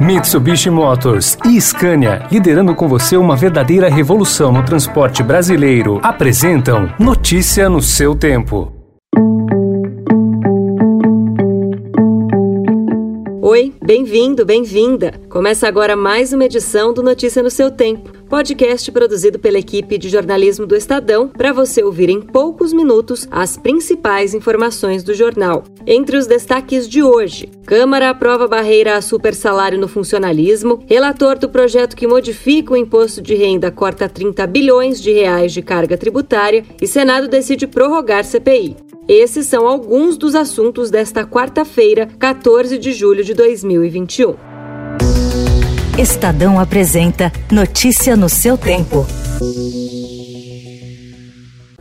Mitsubishi Motors e Scania, liderando com você uma verdadeira revolução no transporte brasileiro, apresentam Notícia no seu tempo. Oi, bem-vindo, bem-vinda. Começa agora mais uma edição do Notícia no seu tempo podcast produzido pela equipe de jornalismo do Estadão para você ouvir em poucos minutos as principais informações do jornal. Entre os destaques de hoje: Câmara aprova barreira a super salário no funcionalismo, relator do projeto que modifica o imposto de renda corta 30 bilhões de reais de carga tributária e Senado decide prorrogar CPI. Esses são alguns dos assuntos desta quarta-feira, 14 de julho de 2021. Estadão apresenta Notícia no seu tempo.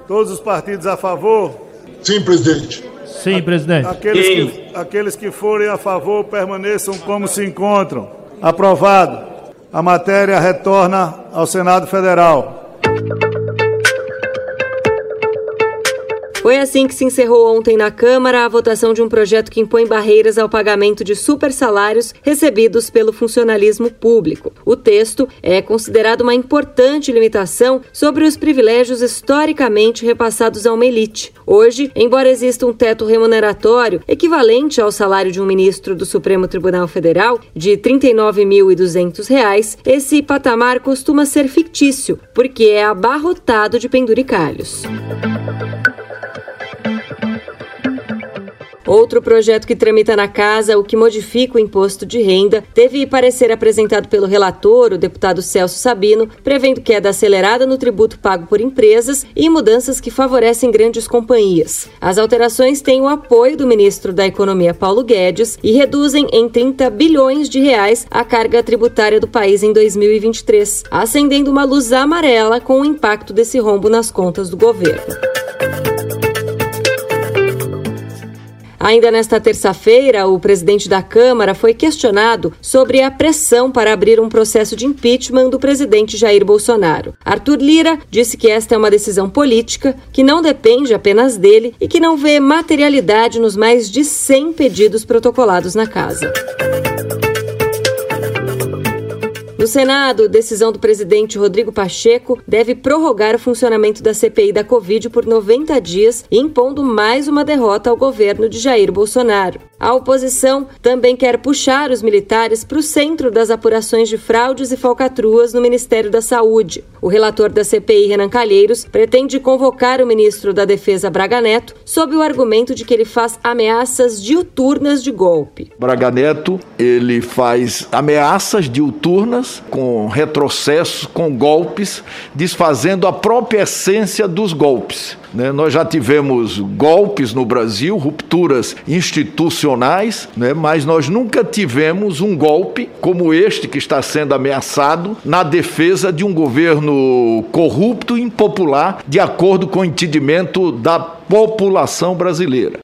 Todos os partidos a favor? Sim, presidente. Sim, presidente. Aqueles, Sim. Que, aqueles que forem a favor permaneçam como se encontram. Aprovado. A matéria retorna ao Senado Federal. Foi assim que se encerrou ontem na Câmara a votação de um projeto que impõe barreiras ao pagamento de super salários recebidos pelo funcionalismo público. O texto é considerado uma importante limitação sobre os privilégios historicamente repassados a uma elite. Hoje, embora exista um teto remuneratório equivalente ao salário de um ministro do Supremo Tribunal Federal de R$ 39.200, esse patamar costuma ser fictício, porque é abarrotado de penduricalhos. Outro projeto que tramita na casa, o que modifica o imposto de renda, teve parecer apresentado pelo relator, o deputado Celso Sabino, prevendo queda acelerada no tributo pago por empresas e mudanças que favorecem grandes companhias. As alterações têm o apoio do ministro da Economia Paulo Guedes e reduzem em 30 bilhões de reais a carga tributária do país em 2023, acendendo uma luz amarela com o impacto desse rombo nas contas do governo. Ainda nesta terça-feira, o presidente da Câmara foi questionado sobre a pressão para abrir um processo de impeachment do presidente Jair Bolsonaro. Arthur Lira disse que esta é uma decisão política que não depende apenas dele e que não vê materialidade nos mais de 100 pedidos protocolados na casa. No Senado, decisão do presidente Rodrigo Pacheco deve prorrogar o funcionamento da CPI da Covid por 90 dias, impondo mais uma derrota ao governo de Jair Bolsonaro. A oposição também quer puxar os militares para o centro das apurações de fraudes e falcatruas no Ministério da Saúde. O relator da CPI, Renan Calheiros, pretende convocar o ministro da Defesa, Braga Neto, sob o argumento de que ele faz ameaças diuturnas de golpe. Braga Neto, ele faz ameaças diuturnas com retrocessos, com golpes, desfazendo a própria essência dos golpes. Né? Nós já tivemos golpes no Brasil, rupturas institucionais, né? mas nós nunca tivemos um golpe como este que está sendo ameaçado na defesa de um governo corrupto e impopular, de acordo com o entendimento da população brasileira.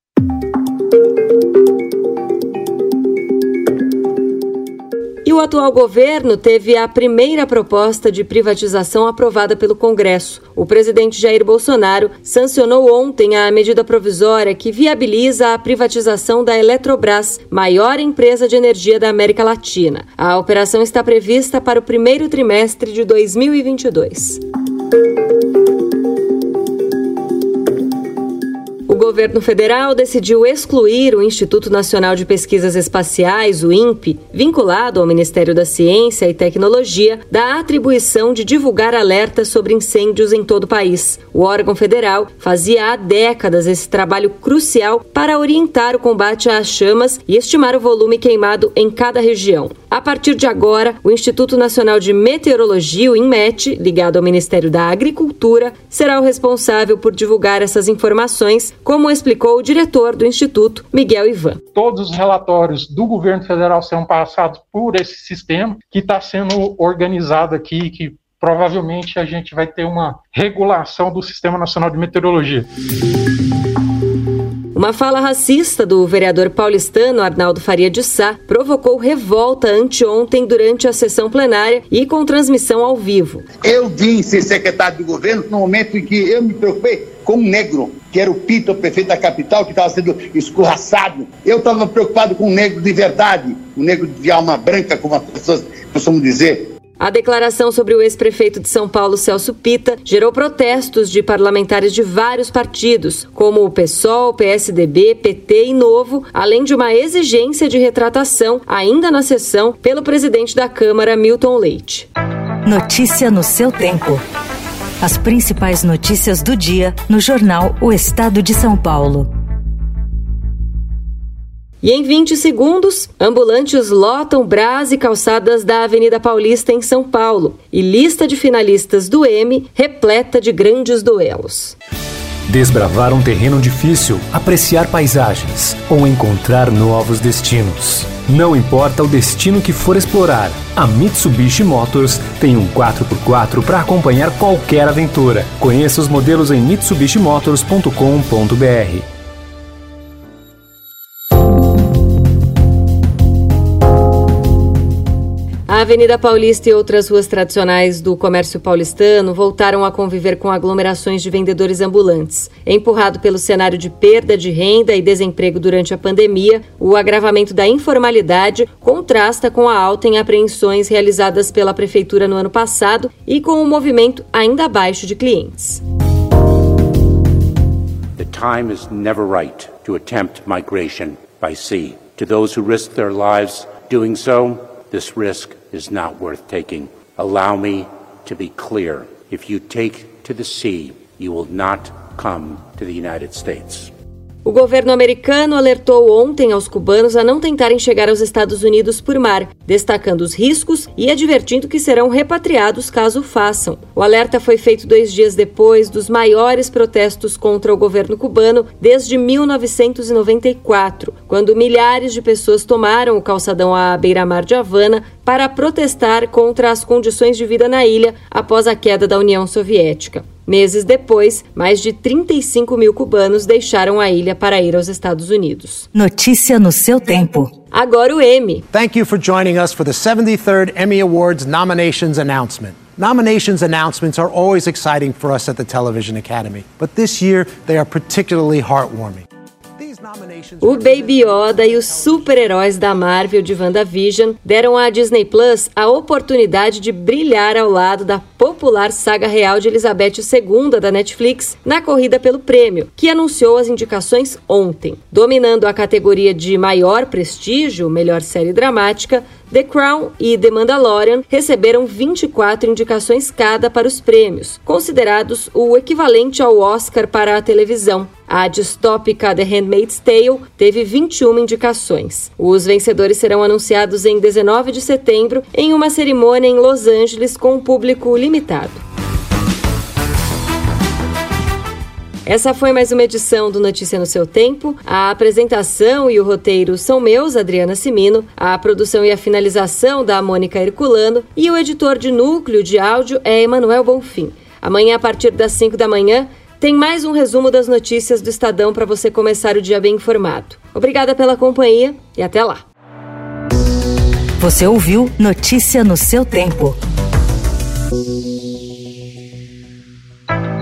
O atual governo teve a primeira proposta de privatização aprovada pelo Congresso. O presidente Jair Bolsonaro sancionou ontem a medida provisória que viabiliza a privatização da Eletrobras, maior empresa de energia da América Latina. A operação está prevista para o primeiro trimestre de 2022. Governo federal decidiu excluir o Instituto Nacional de Pesquisas Espaciais, o INPE, vinculado ao Ministério da Ciência e Tecnologia, da atribuição de divulgar alertas sobre incêndios em todo o país. O órgão federal fazia há décadas esse trabalho crucial para orientar o combate às chamas e estimar o volume queimado em cada região. A partir de agora, o Instituto Nacional de Meteorologia, o INMET, ligado ao Ministério da Agricultura, será o responsável por divulgar essas informações, como explicou o diretor do Instituto, Miguel Ivan. Todos os relatórios do governo federal serão passados por esse sistema que está sendo organizado aqui, que provavelmente a gente vai ter uma regulação do Sistema Nacional de Meteorologia. Uma fala racista do vereador paulistano Arnaldo Faria de Sá provocou revolta anteontem durante a sessão plenária e com transmissão ao vivo. Eu vim ser secretário de governo no momento em que eu me preocupei com um negro, que era o Pito, o prefeito da capital, que estava sendo escorraçado. Eu estava preocupado com um negro de verdade, um negro de alma branca, como as pessoas costumam dizer. A declaração sobre o ex-prefeito de São Paulo, Celso Pita, gerou protestos de parlamentares de vários partidos, como o PSOL, PSDB, PT e Novo, além de uma exigência de retratação, ainda na sessão, pelo presidente da Câmara, Milton Leite. Notícia no seu tempo. As principais notícias do dia no jornal O Estado de São Paulo. E em 20 segundos, ambulantes lotam brás e calçadas da Avenida Paulista em São Paulo. E lista de finalistas do M repleta de grandes duelos. Desbravar um terreno difícil, apreciar paisagens ou encontrar novos destinos. Não importa o destino que for explorar, a Mitsubishi Motors tem um 4x4 para acompanhar qualquer aventura. Conheça os modelos em mitsubishimotors.com.br. A Avenida Paulista e outras ruas tradicionais do comércio paulistano voltaram a conviver com aglomerações de vendedores ambulantes. Empurrado pelo cenário de perda de renda e desemprego durante a pandemia, o agravamento da informalidade contrasta com a alta em apreensões realizadas pela prefeitura no ano passado e com o um movimento ainda abaixo de clientes. The time is never right to attempt migration by sea. To those who risk their lives doing so, this risk is not worth taking. Allow me to be clear. If you take to the sea, you will not come to the United States. O governo americano alertou ontem aos cubanos a não tentarem chegar aos Estados Unidos por mar, destacando os riscos e advertindo que serão repatriados caso façam. O alerta foi feito dois dias depois dos maiores protestos contra o governo cubano desde 1994, quando milhares de pessoas tomaram o calçadão à beira-mar de Havana para protestar contra as condições de vida na ilha após a queda da União Soviética. Meses depois, mais de 35 mil cubanos deixaram a ilha para ir aos Estados Unidos. Notícia no seu tempo. Agora o Emmy. Thank you for joining us for the 73rd Emmy Awards nominations announcement. Nominations announcements are always exciting for us at the Television Academy, but this year they are particularly heartwarming. O Baby Yoda e os super-heróis da Marvel de WandaVision deram à Disney Plus a oportunidade de brilhar ao lado da popular saga real de Elizabeth II da Netflix na corrida pelo prêmio, que anunciou as indicações ontem. Dominando a categoria de maior prestígio, melhor série dramática, The Crown e The Mandalorian receberam 24 indicações cada para os prêmios, considerados o equivalente ao Oscar para a televisão. A distópica The Handmaid's Tale teve 21 indicações. Os vencedores serão anunciados em 19 de setembro em uma cerimônia em Los Angeles com um público limitado. Essa foi mais uma edição do Notícia no seu tempo. A apresentação e o roteiro são meus, Adriana Simino, a produção e a finalização da Mônica Herculano e o editor de núcleo de áudio é Emanuel Bonfim. Amanhã, a partir das 5 da manhã, tem mais um resumo das notícias do Estadão para você começar o dia bem informado. Obrigada pela companhia e até lá. Você ouviu Notícia no seu tempo.